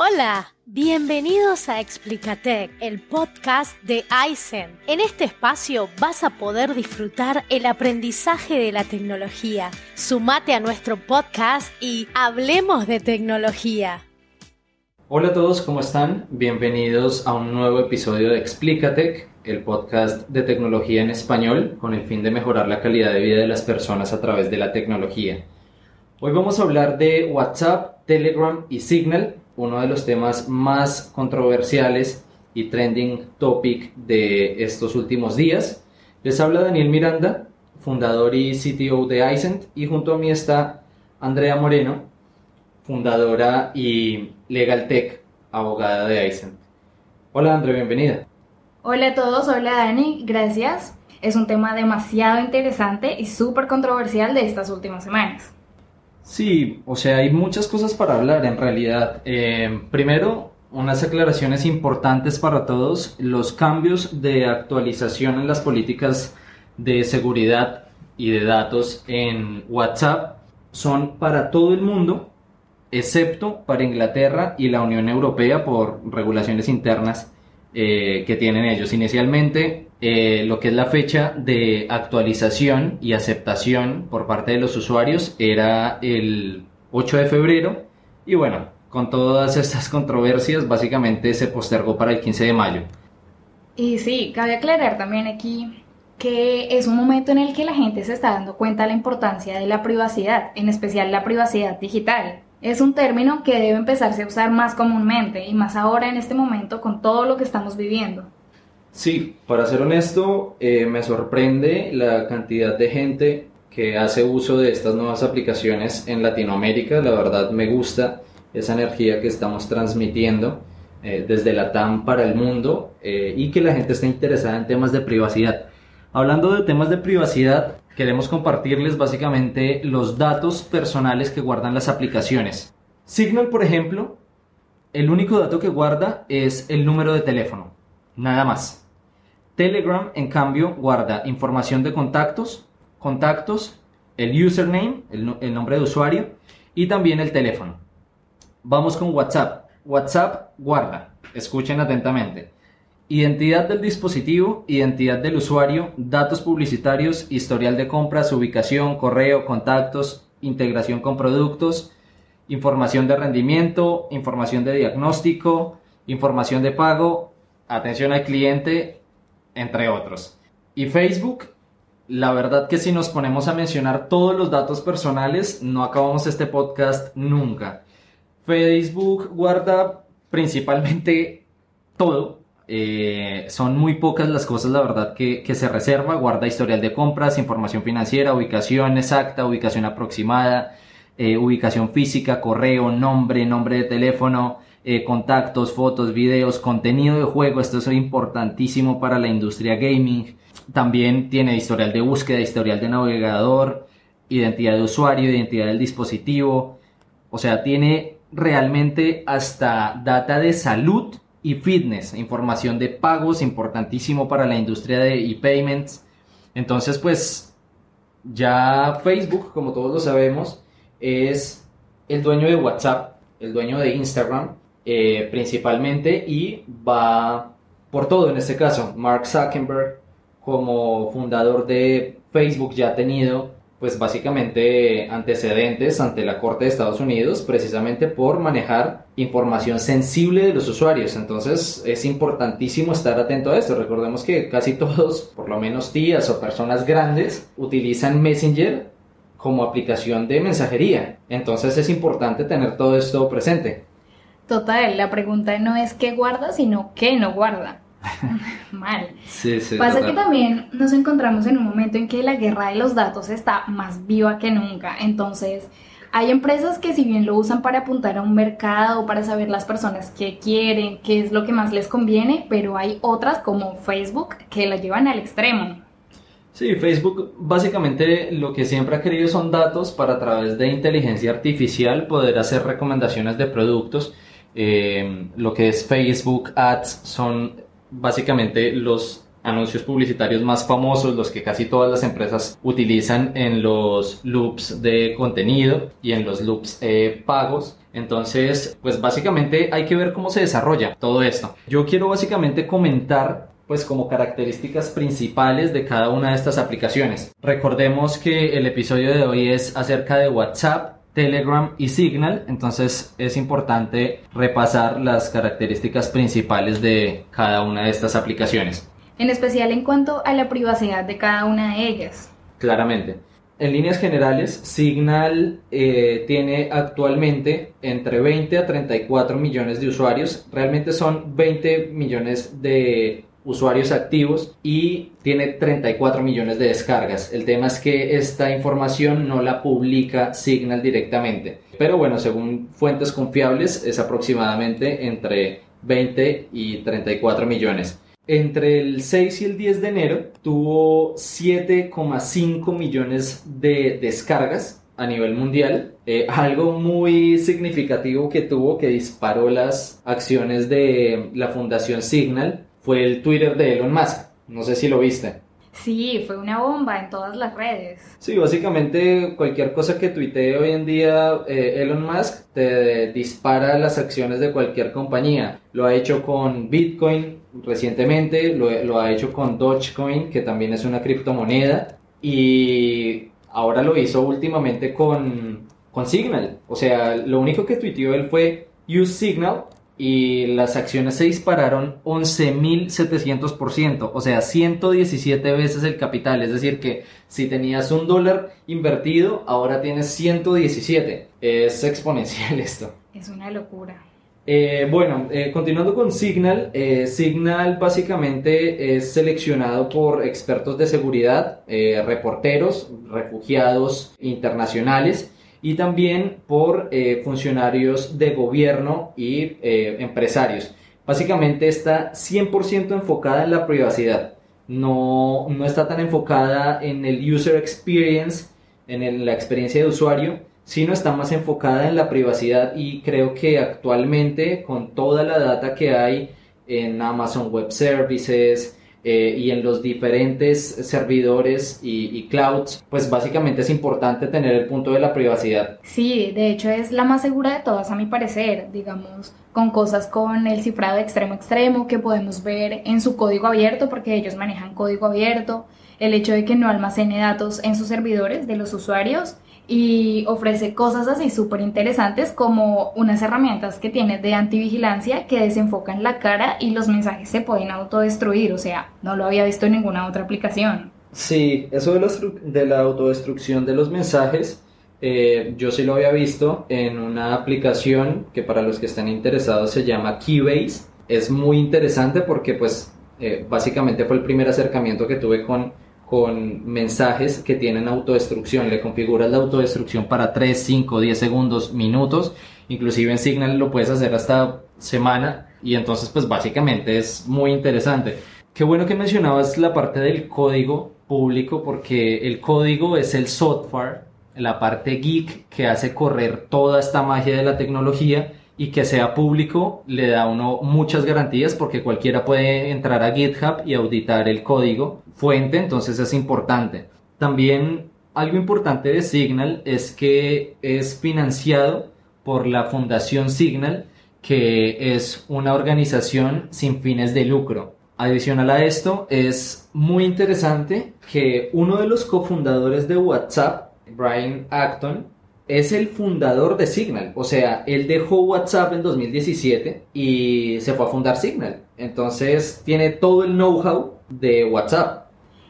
Hola, bienvenidos a Explicatec, el podcast de Aizen. En este espacio vas a poder disfrutar el aprendizaje de la tecnología. Sumate a nuestro podcast y hablemos de tecnología. Hola a todos, ¿cómo están? Bienvenidos a un nuevo episodio de Explicatec, el podcast de tecnología en español con el fin de mejorar la calidad de vida de las personas a través de la tecnología. Hoy vamos a hablar de WhatsApp, Telegram y Signal, uno de los temas más controversiales y trending topic de estos últimos días. Les habla Daniel Miranda, fundador y CTO de Aicent, y junto a mí está Andrea Moreno, fundadora y Legal Tech, abogada de Aicent. Hola Andrea, bienvenida. Hola a todos, hola Dani, gracias. Es un tema demasiado interesante y súper controversial de estas últimas semanas. Sí, o sea, hay muchas cosas para hablar en realidad. Eh, primero, unas aclaraciones importantes para todos. Los cambios de actualización en las políticas de seguridad y de datos en WhatsApp son para todo el mundo, excepto para Inglaterra y la Unión Europea por regulaciones internas eh, que tienen ellos. Inicialmente eh, lo que es la fecha de actualización y aceptación por parte de los usuarios era el 8 de febrero y bueno, con todas estas controversias básicamente se postergó para el 15 de mayo. Y sí, cabe aclarar también aquí que es un momento en el que la gente se está dando cuenta de la importancia de la privacidad, en especial la privacidad digital. Es un término que debe empezarse a usar más comúnmente y más ahora en este momento con todo lo que estamos viviendo. Sí, para ser honesto, eh, me sorprende la cantidad de gente que hace uso de estas nuevas aplicaciones en Latinoamérica. La verdad me gusta esa energía que estamos transmitiendo eh, desde la TAM para el mundo eh, y que la gente esté interesada en temas de privacidad. Hablando de temas de privacidad, queremos compartirles básicamente los datos personales que guardan las aplicaciones. Signal, por ejemplo, el único dato que guarda es el número de teléfono, nada más. Telegram, en cambio, guarda información de contactos, contactos, el username, el, nombre de usuario y también el teléfono. Vamos con WhatsApp. WhatsApp guarda, escuchen atentamente, identidad del dispositivo, identidad del usuario, datos publicitarios, historial de compras, ubicación, correo, contactos, integración con productos, información de rendimiento, información de diagnóstico, información de pago, atención al cliente entre otros. Y Facebook, la verdad que si nos ponemos a mencionar todos los datos personales, no acabamos este podcast nunca. Facebook guarda principalmente todo. Eh, son muy pocas las cosas, la verdad, que, se reserva. Guarda historial de compras, información financiera, ubicación exacta, ubicación aproximada, eh, ubicación física, correo, nombre, nombre de teléfono, eh, contactos, fotos, videos, contenido de juego. Esto es importantísimo para la industria gaming. También tiene historial de búsqueda, historial de navegador, identidad de usuario, identidad del dispositivo. O sea, tiene realmente hasta data de salud y fitness, información de pagos, importantísimo para la industria de e-payments. Entonces, pues ya Facebook, como todos lo sabemos, es el dueño de WhatsApp, el dueño de Instagram eh, principalmente y va por todo en este caso. Mark Zuckerberg como fundador de Facebook ya ha tenido pues básicamente antecedentes ante la Corte de Estados Unidos precisamente por manejar información sensible de los usuarios. Entonces es importantísimo estar atento a esto. Recordemos que casi todos, por lo menos tías o personas grandes, utilizan Messenger como aplicación de mensajería. Entonces es importante tener todo esto presente. Total, la pregunta no es qué guarda, sino qué no guarda. Mal. Sí, sí, Pasa que también nos encontramos en un momento en que la guerra de los datos está más viva que nunca. Entonces, Hay empresas que si bien lo usan para apuntar a un mercado, para saber las personas que quieren, qué es lo que más les conviene, pero hay otras como Facebook que la llevan al extremo. Sí, Facebook básicamente lo que siempre ha querido son datos para a través de inteligencia artificial poder hacer recomendaciones de productos. Eh, lo que es Facebook Ads son básicamente los anuncios publicitarios más famosos, los que casi todas las empresas utilizan en los loops de contenido y en los loops eh, pagos. Entonces, pues básicamente hay que ver cómo se desarrolla todo esto. Yo quiero básicamente comentar pues como características principales de cada una de estas aplicaciones. Recordemos que el episodio de hoy es acerca de WhatsApp, Telegram y Signal, entonces es importante repasar las características principales de cada una de estas aplicaciones en especial en cuanto a la privacidad de cada una de ellas. Claramente. En líneas generales, Signal eh, tiene actualmente entre 20 a 34 millones de usuarios. Realmente son 20 millones de usuarios activos y tiene 34 millones de descargas. El tema es que esta información no la publica Signal directamente. Pero bueno, según fuentes confiables es aproximadamente entre 20 y 34 millones. Entre el 6 y el 10 de enero tuvo 7,5 millones de descargas a nivel mundial. Eh, algo muy significativo que tuvo que disparó las acciones de la Fundación Signal fue el Twitter de Elon Musk. No sé si lo viste. Sí, fue una bomba en todas las redes. Sí, básicamente cualquier cosa que tuitee hoy en día eh, Elon Musk te dispara las acciones de cualquier compañía. Lo ha hecho con Bitcoin recientemente, lo, ha hecho con Dogecoin, que también es una criptomoneda, y ahora lo hizo últimamente con, con Signal. O sea, lo único que tuiteó él fue Use Signal y las acciones se dispararon 11.700%, o sea, 117 veces el capital. Es decir, que si tenías un dólar invertido, ahora tienes 117. Es exponencial esto. Es una locura. Eh, bueno, eh, continuando con Signal, eh, Signal básicamente es seleccionado por expertos de seguridad, reporteros, refugiados internacionales y también por eh, funcionarios de gobierno y eh, empresarios. Básicamente está 100% enfocada en la privacidad, no, no, está tan enfocada en el user experience, en la experiencia de usuario, sino está más enfocada en la privacidad y creo que actualmente con toda la data que hay en Amazon Web Services, eh, y en los diferentes servidores y, clouds, pues básicamente es importante tener el punto de la privacidad. Sí, de hecho es la más segura de todas a mi parecer, digamos, con cosas con el cifrado extremo extremo que podemos ver en su código abierto, porque ellos manejan código abierto, el hecho de que no almacene datos en sus servidores de los usuarios y ofrece cosas así súper interesantes como unas herramientas que tiene de antivigilancia que desenfocan la cara y los mensajes se pueden autodestruir, o sea, no lo había visto en ninguna otra aplicación. Sí, eso de la, de la autodestrucción de los mensajes, eh, yo sí lo había visto en una aplicación que para los que están interesados se llama Keybase. Es muy interesante porque pues eh, básicamente fue el primer acercamiento que tuve con con mensajes que tienen autodestrucción. Le configuras la autodestrucción para 3, 5, 10 segundos, minutos. Inclusive en Signal lo puedes hacer hasta semana. Y entonces pues básicamente es muy interesante. Qué bueno que mencionabas la parte del código público porque el código es el software, la parte geek que hace correr toda esta magia de la tecnología y que sea público le da a uno muchas garantías porque cualquiera puede entrar a GitHub y auditar el código fuente, entonces es importante. También algo importante de Signal es que es financiado por la Fundación Signal, que es una organización sin fines de lucro. Adicional a esto, es muy interesante que uno de los cofundadores de WhatsApp, Brian Acton, es el fundador de Signal. O sea, él dejó WhatsApp en 2017 y se fue a fundar Signal. Entonces tiene todo el know-how de WhatsApp.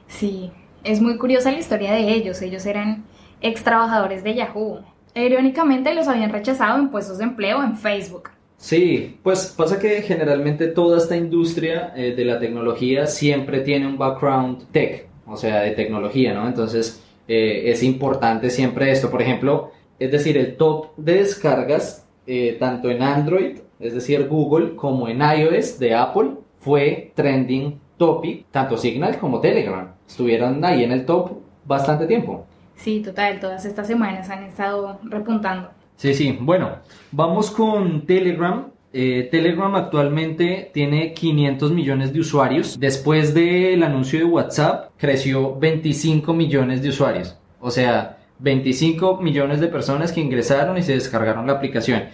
Sí, es muy curiosa la historia de ellos. Ellos eran ex trabajadores de Yahoo. Irónicamente los habían rechazado en puestos de empleo en Facebook. Sí, pues pasa que generalmente toda esta industria eh, de la tecnología siempre tiene un background tech, o sea, de tecnología, ¿no? Entonces eh, es importante siempre esto. Por ejemplo, es decir, el top de descargas eh, tanto en Android, es decir, Google, como en iOS de Apple, fue trending topic, tanto Signal como Telegram. Estuvieron ahí en el top bastante tiempo. Sí, total, todas estas semanas han estado repuntando. Sí, sí, bueno, vamos con Telegram. Eh, Telegram actualmente tiene 500 millones de usuarios. Después del anuncio de WhatsApp, creció 25 millones de usuarios. O sea, 25 millones de personas que ingresaron y se descargaron la aplicación.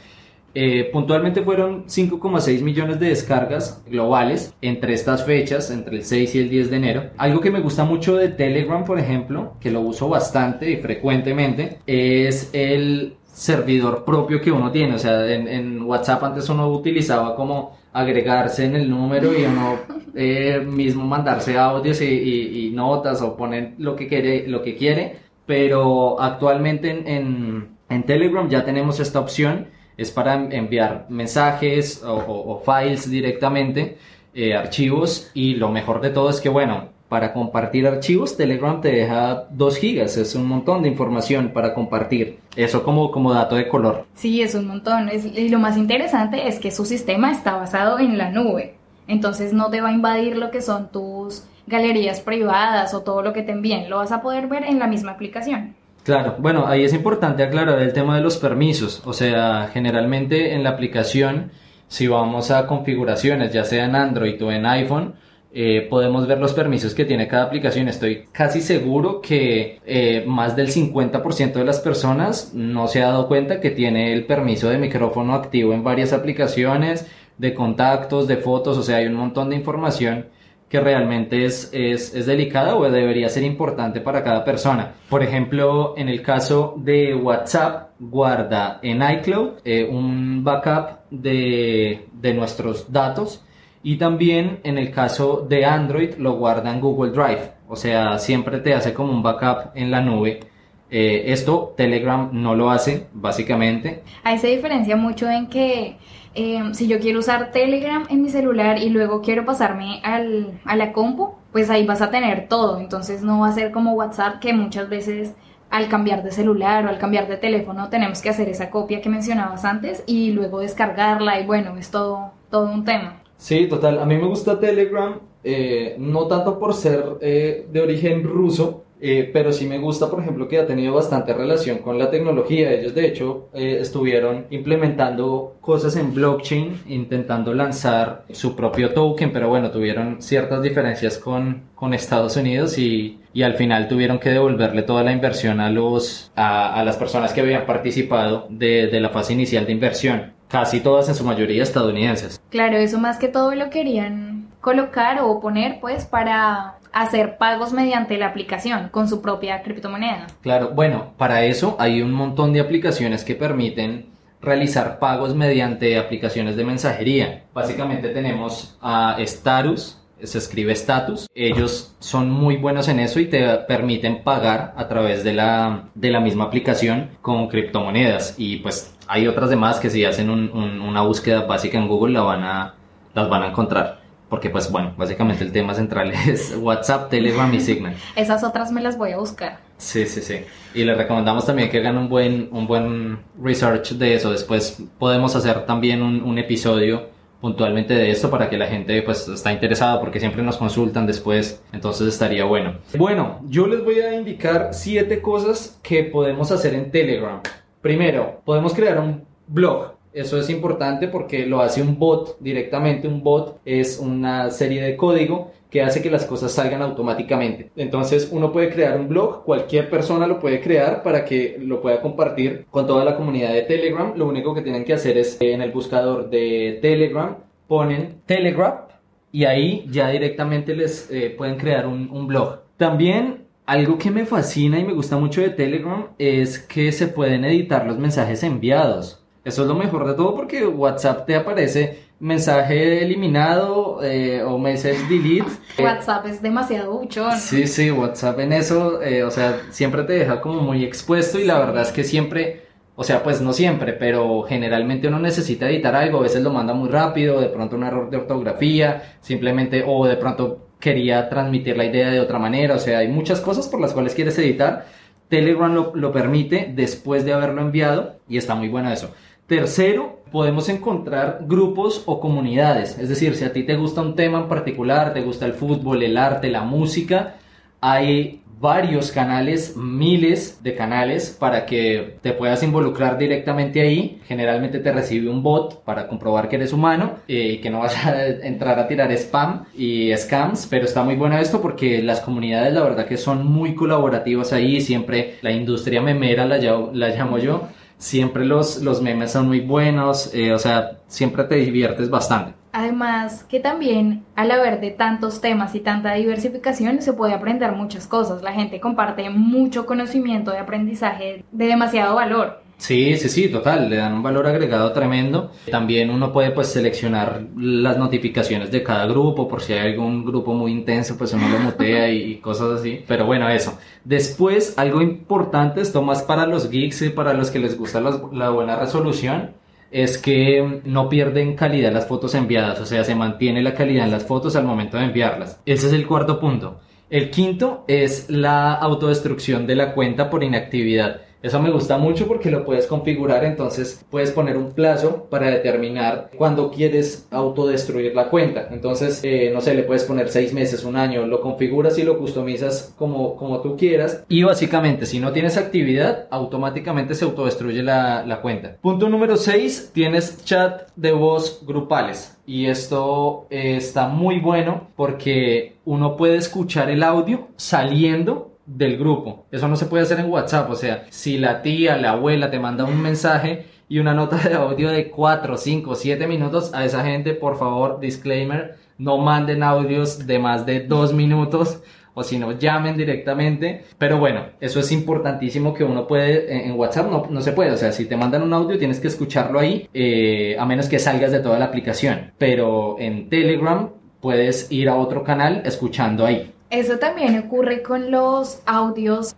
Eh, puntualmente fueron 5,6 millones de descargas globales entre estas fechas, entre el 6 y el 10 de enero. Algo que me gusta mucho de Telegram, por ejemplo, que lo uso bastante y frecuentemente, es el servidor propio que uno tiene. O sea, en, WhatsApp antes uno utilizaba como agregarse en el número y uno eh, mismo mandarse audios y, notas o poner lo que quiere, lo que quiere. Pero actualmente en, en Telegram ya tenemos esta opción. Es para enviar mensajes o, files directamente, eh, archivos. Y lo mejor de todo es que bueno, para compartir archivos Telegram te deja 2 gigas, es un montón de información para compartir, eso como, como dato de color. Sí, es un montón. Y lo más interesante es que su sistema está basado en la nube, entonces no te va a invadir lo que son tus galerías privadas o todo lo que te envíen, lo vas a poder ver en la misma aplicación. Claro, bueno, ahí es importante aclarar el tema de los permisos. O sea, generalmente en la aplicación, si vamos a configuraciones, ya sea en Android o en iPhone, eh, podemos ver los permisos que tiene cada aplicación. Estoy casi seguro que eh, más del 50% de las personas no se ha dado cuenta que tiene el permiso de micrófono activo en varias aplicaciones, de contactos, de fotos, o sea, hay un montón de información que realmente es, es, delicada o debería ser importante para cada persona. Por ejemplo, en el caso de WhatsApp, guarda en iCloud eh, un backup de, de nuestros datos y también en el caso de Android lo guarda en Google Drive. O sea, siempre te hace como un backup en la nube. Eh, esto Telegram no lo hace, básicamente. Ahí se diferencia mucho en que Em, si yo quiero usar Telegram en mi celular y luego quiero pasarme al, a la compu, pues ahí vas a tener todo. Entonces no va a ser como WhatsApp que muchas veces al cambiar de celular o al cambiar de teléfono tenemos que hacer esa copia que mencionabas antes y luego descargarla y bueno, es todo, todo un tema. Sí, total. A mí me gusta Telegram, eh, no tanto por ser eh, de origen ruso, eh, pero sí me gusta, por ejemplo, que ha tenido bastante relación con la tecnología. Ellos, de hecho, eh, estuvieron implementando cosas en blockchain, intentando lanzar su propio token, pero bueno, tuvieron ciertas diferencias con, con Estados Unidos y, y, al final tuvieron que devolverle toda la inversión a, los, a, a las personas que habían participado de, de la fase inicial de inversión. Casi todas en su mayoría estadounidenses. Claro, eso más que todo lo querían colocar o poner pues para hacer pagos mediante la aplicación con su propia criptomoneda. Claro, bueno, para eso hay un montón de aplicaciones que permiten realizar pagos mediante aplicaciones de mensajería. Básicamente tenemos a Status, se escribe Status. Ellos son muy buenos en eso y te permiten pagar a través de la, de la misma aplicación con criptomonedas. Y pues hay otras demás que si hacen una búsqueda básica en Google la van a, las van a encontrar porque pues bueno, básicamente el tema central es WhatsApp, Telegram y Signal. Esas otras me las voy a buscar. Sí, sí, sí. Y le recomendamos también que hagan un buen, un buen research de eso. Después podemos hacer también un, un episodio puntualmente de esto para que la gente pues está interesada porque siempre nos consultan después, entonces estaría bueno. Bueno, yo les voy a indicar siete cosas que podemos hacer en Telegram. Primero, podemos crear un blog eso es importante porque lo hace un bot directamente. Un bot es una serie de código que hace que las cosas salgan automáticamente. Entonces uno puede crear un blog, cualquier persona lo puede crear para que lo pueda compartir con toda la comunidad de Telegram. Lo único que tienen que hacer es en el buscador de Telegram ponen Telegram y ahí ya directamente les eh, pueden crear un blog. También algo que me fascina y me gusta mucho de Telegram es que se pueden editar los mensajes enviados. Eso es lo mejor de todo porque WhatsApp te aparece mensaje eliminado eh, o message delete. WhatsApp es demasiado buchón. Sí, sí, WhatsApp en eso, eh, o sea, siempre te deja como muy expuesto y la verdad es que siempre, o sea, pues no siempre, pero generalmente uno necesita editar algo, a veces lo manda muy rápido, de pronto un error de ortografía, simplemente, o de pronto quería transmitir la idea de otra manera, o sea, hay muchas cosas por las cuales quieres editar Telegram lo, lo permite después de haberlo enviado y está muy bueno eso. Tercero, podemos encontrar grupos o comunidades. Es decir, si a ti te gusta un tema en particular, te gusta el fútbol, el arte, la música, hay varios canales, miles de canales para que te puedas involucrar directamente ahí. Generalmente te recibe un bot para comprobar que eres humano eh, y que no vas a entrar a tirar spam y scams, pero está muy bueno esto porque las comunidades la verdad que son muy colaborativas ahí, siempre la industria memera la, la llamo yo siempre los, los memes son muy buenos, eh, o sea, siempre te diviertes bastante. Además, que también al haber de tantos temas y tanta diversificación se puede aprender muchas cosas. La gente comparte mucho conocimiento de aprendizaje de demasiado valor. Sí, sí, sí, total, le dan un valor agregado tremendo. También uno puede pues seleccionar las notificaciones de cada grupo, por si hay algún grupo muy intenso, pues uno lo mutea y cosas así. Pero bueno, eso. Después, algo importante, esto más para los geeks y para los que les gusta la buena resolución, es que no pierden calidad las fotos enviadas, o sea, se mantiene la calidad en las fotos al momento de enviarlas. Ese es el cuarto punto. El quinto es la autodestrucción de la cuenta por inactividad. Eso me gusta mucho porque lo puedes configurar, entonces puedes poner un plazo para determinar cuándo quieres autodestruir la cuenta. Entonces, eh, no sé, le puedes poner seis meses, un año, lo configuras y lo customizas como, como tú quieras. Y básicamente, si no tienes actividad, automáticamente se autodestruye la, la cuenta. Punto número 6, tienes chat de voz grupales. Y esto eh, está muy bueno porque uno puede escuchar el audio saliendo del grupo. Eso no se puede hacer en WhatsApp. O sea, si la tía, la abuela te manda un mensaje y una nota de audio de 4, 5, 7 minutos, a esa gente, por favor, disclaimer, no manden audios de más de 2 minutos o si no, llamen directamente. Pero bueno, eso es importantísimo que uno puede, en WhatsApp no, no se puede, o sea, si te mandan un audio tienes que escucharlo ahí, eh, a menos que salgas de toda la aplicación. Pero en Telegram puedes ir a otro canal escuchando ahí. Eso también ocurre con los audios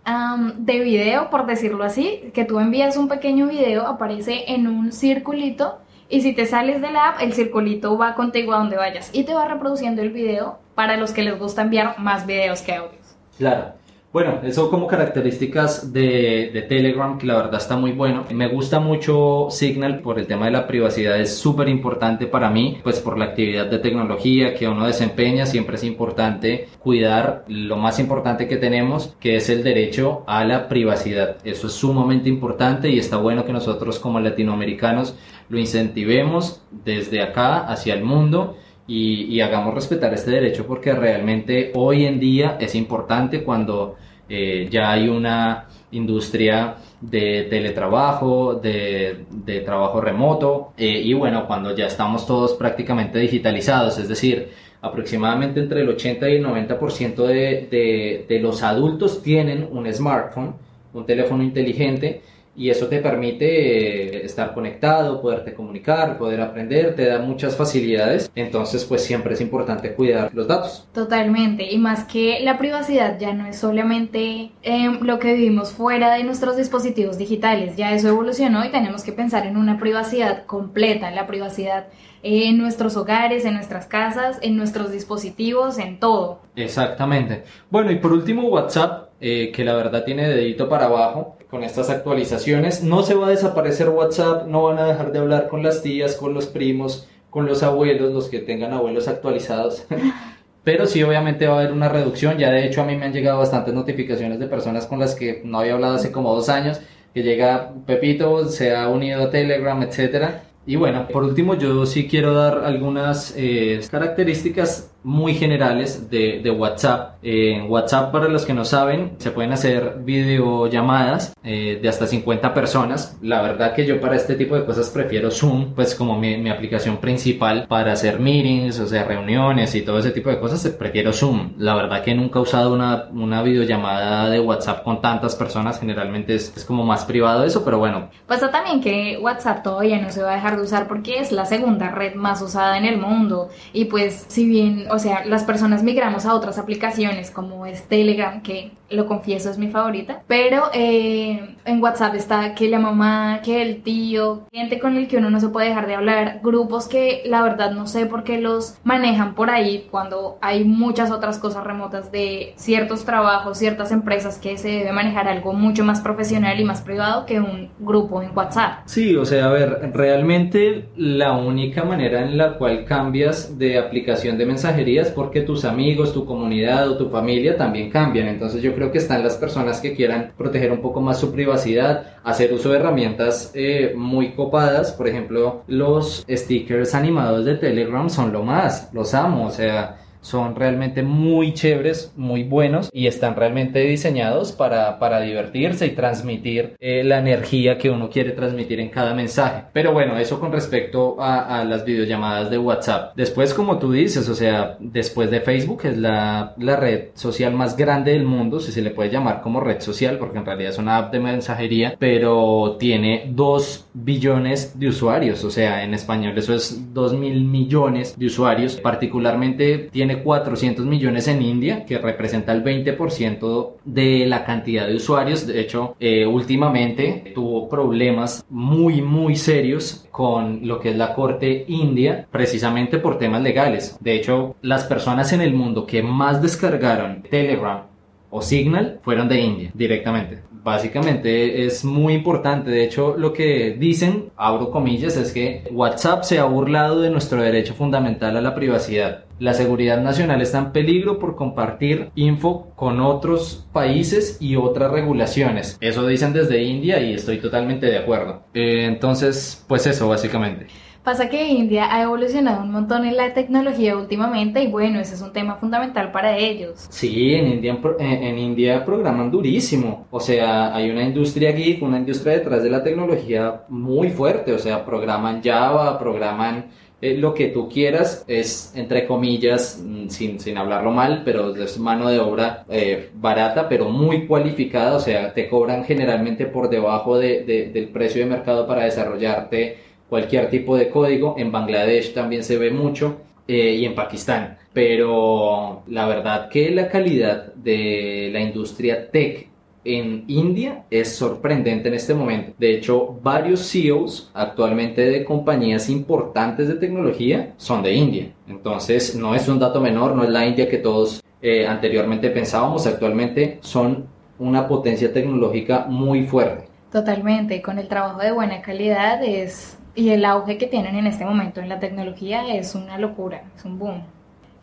de video, por decirlo así, que tú envías un pequeño video, aparece en un circulito y si te sales de la app, el circulito va contigo a donde vayas y te va reproduciendo el video para los que les gusta enviar más videos que audios. Claro. Bueno, eso como características de, Telegram, que la verdad está muy bueno. Me gusta mucho Signal por el tema de la privacidad, es súper importante para mí, pues por la actividad de tecnología que uno desempeña, siempre es importante cuidar lo más importante que tenemos, que es el derecho a la privacidad. Eso es sumamente importante y está bueno que nosotros como latinoamericanos lo incentivemos desde acá hacia el mundo y, hagamos respetar este derecho porque realmente hoy en día es importante cuando eh, ya hay una industria de teletrabajo, de, trabajo remoto eh, y bueno, cuando ya estamos todos prácticamente digitalizados, es decir, aproximadamente entre el 80 y el 90% de, de, de los adultos tienen un smartphone, un teléfono inteligente y eso te permite eh, estar conectado, poderte comunicar, poder aprender, te da muchas facilidades, entonces pues siempre es importante cuidar los datos. Totalmente, y más que la privacidad ya no es solamente em, lo que vivimos fuera de nuestros dispositivos digitales, ya eso evolucionó y tenemos que pensar en una privacidad completa, la privacidad en nuestros hogares, en nuestras casas, en nuestros dispositivos, en todo. Exactamente. Bueno, y por último WhatsApp, eh, que la verdad tiene dedito para abajo con estas actualizaciones. No se va a desaparecer WhatsApp, no van a dejar de hablar con las tías, con los primos, con los abuelos, los que tengan abuelos actualizados. Pero sí, obviamente va a haber una reducción. Ya de hecho a mí me han llegado bastantes notificaciones de personas con las que no había hablado hace como dos años, que llega Pepito, se ha unido a Telegram, etcétera. Y bueno, por último yo sí quiero dar algunas eh, características muy generales de, de WhatsApp. En WhatsApp, para los que no saben, se pueden hacer videollamadas eh, de hasta 50 personas. La verdad que yo para este tipo de cosas prefiero Zoom, pues como mi, mi, aplicación principal para hacer meetings, o sea, reuniones y todo ese tipo de cosas, prefiero Zoom. La verdad que nunca he usado una, una videollamada de WhatsApp con tantas personas, generalmente es, es como más privado eso, pero bueno. Pasa también que WhatsApp todavía no se va a dejar de usar porque es la segunda red más usada en el mundo y pues si bien o sea, las personas migramos a otras aplicaciones como es Telegram, que lo confieso es mi favorita, pero eh, en WhatsApp está que la mamá, que el tío, gente con el que uno no se puede dejar de hablar, grupos que la verdad no sé por qué los manejan por ahí cuando hay muchas otras cosas remotas de ciertos trabajos, ciertas empresas que se debe manejar algo mucho más profesional y más privado que un grupo en WhatsApp. Sí, o sea, a ver, realmente la única manera en la cual cambias de aplicación de mensajería porque tus amigos, tu comunidad o tu familia también cambian. Entonces yo creo que están las personas que quieran proteger un poco más su privacidad, hacer uso de herramientas eh, muy copadas. Por ejemplo, los stickers animados de Telegram son lo más, los amo. O sea, son realmente muy chéveres, muy buenos y están realmente diseñados para, para divertirse y transmitir eh, la energía que uno quiere transmitir en cada mensaje. Pero bueno, eso con respecto a, a, las videollamadas de WhatsApp. Después, como tú dices, o sea, después de Facebook es la, la red social más grande del mundo, si se le puede llamar como red social, porque en realidad es una app de mensajería, pero tiene 2 billones de usuarios, o sea, en español eso es 2 mil millones de usuarios, particularmente tiene 400 millones en India, que representa el 20% de la cantidad de usuarios. De hecho, eh, últimamente tuvo problemas muy, muy serios con lo que es la corte india, precisamente por temas legales. De hecho, las personas en el mundo que más descargaron Telegram o Signal fueron de India directamente. Básicamente es muy importante. De hecho, lo que dicen, abro comillas, es que WhatsApp se ha burlado de nuestro derecho fundamental a la privacidad. La seguridad nacional está en peligro por compartir info con otros países y otras regulaciones. Eso dicen desde India y estoy totalmente de acuerdo. Eh, entonces, pues eso básicamente. Pasa que India ha evolucionado un montón en la tecnología últimamente y bueno, ese es un tema fundamental para ellos. Sí, en India, en, en India programan durísimo. O sea, hay una industria geek, una industria detrás de la tecnología muy fuerte. O sea, programan Java, programan eh, lo que tú quieras es, entre comillas, mm, sin, sin hablarlo mal, pero es mano de obra eh, barata, pero muy cualificada, o sea, te cobran generalmente por debajo de, de, del precio de mercado para desarrollarte cualquier tipo de código. En Bangladesh también se ve mucho eh, y en Pakistán. Pero la verdad que la calidad de la industria tech en India es sorprendente en este momento. De hecho, varios CEOs actualmente de compañías importantes de tecnología son de India. Entonces, no es un dato menor, no es la India que todos eh, anteriormente pensábamos. Actualmente son una potencia tecnológica muy fuerte. Totalmente, con el trabajo de buena calidad es y el auge que tienen en este momento en la tecnología es una locura, es un boom.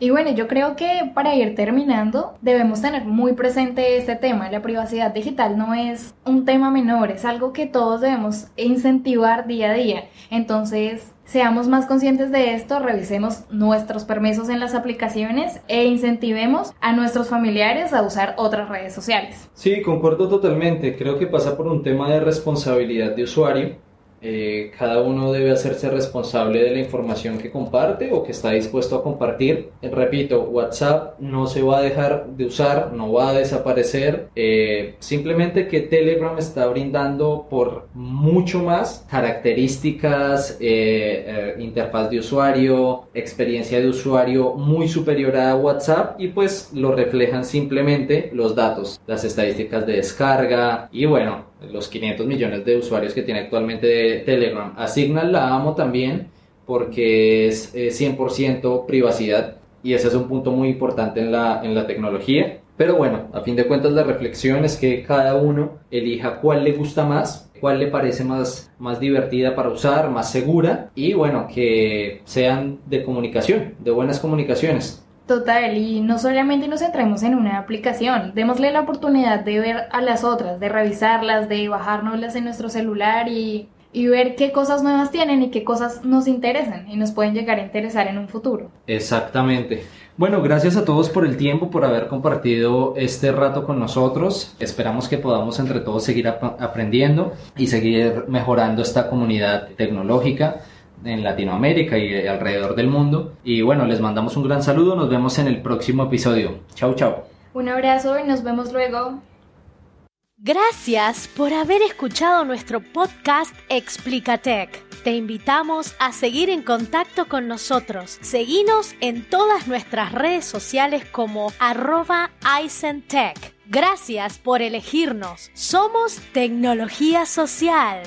Y bueno, yo creo que para ir terminando debemos tener muy presente este tema. La privacidad digital no es un tema menor, es algo que todos debemos incentivar día a día. Entonces, seamos más conscientes de esto, revisemos nuestros permisos en las aplicaciones e incentivemos a nuestros familiares a usar otras redes sociales. Sí, concuerdo totalmente. Creo que pasa por un tema de responsabilidad de usuario eh, cada uno debe hacerse responsable de la información que comparte o que está dispuesto a compartir. Eh, repito, WhatsApp no se va a dejar de usar, no va a desaparecer. Eh, simplemente que Telegram está brindando por mucho más características, interfaz de usuario, experiencia de usuario muy superior a WhatsApp y pues lo reflejan simplemente los datos, las estadísticas de descarga y bueno, los 500 millones de usuarios que tiene actualmente Telegram. A la amo también porque es 100% privacidad y ese es un punto muy importante en la, en la tecnología. Pero bueno, a fin de cuentas la reflexión es que cada uno elija cuál le gusta más, cuál le parece más, más divertida para usar, más segura y bueno, que sean de comunicación, de buenas comunicaciones. Total, y no solamente nos centremos en una aplicación, démosle la oportunidad de ver a las otras, de revisarlas, de bajárnoslas en nuestro celular y, y, ver qué cosas nuevas tienen y qué cosas nos interesan y nos pueden llegar a interesar en un futuro. Exactamente. Bueno, gracias a todos por el tiempo, por haber compartido este rato con nosotros. Esperamos que podamos entre todos seguir ap aprendiendo y seguir mejorando esta comunidad tecnológica en Latinoamérica y alrededor del mundo. Y bueno, les mandamos un gran saludo, nos vemos en el próximo episodio. Chau, chau. Un abrazo y nos vemos luego. Gracias por haber escuchado nuestro podcast Explicatec. Te invitamos a seguir en contacto con nosotros. Seguinos en todas nuestras redes sociales como arroba Gracias por elegirnos. Somos Tecnología Social.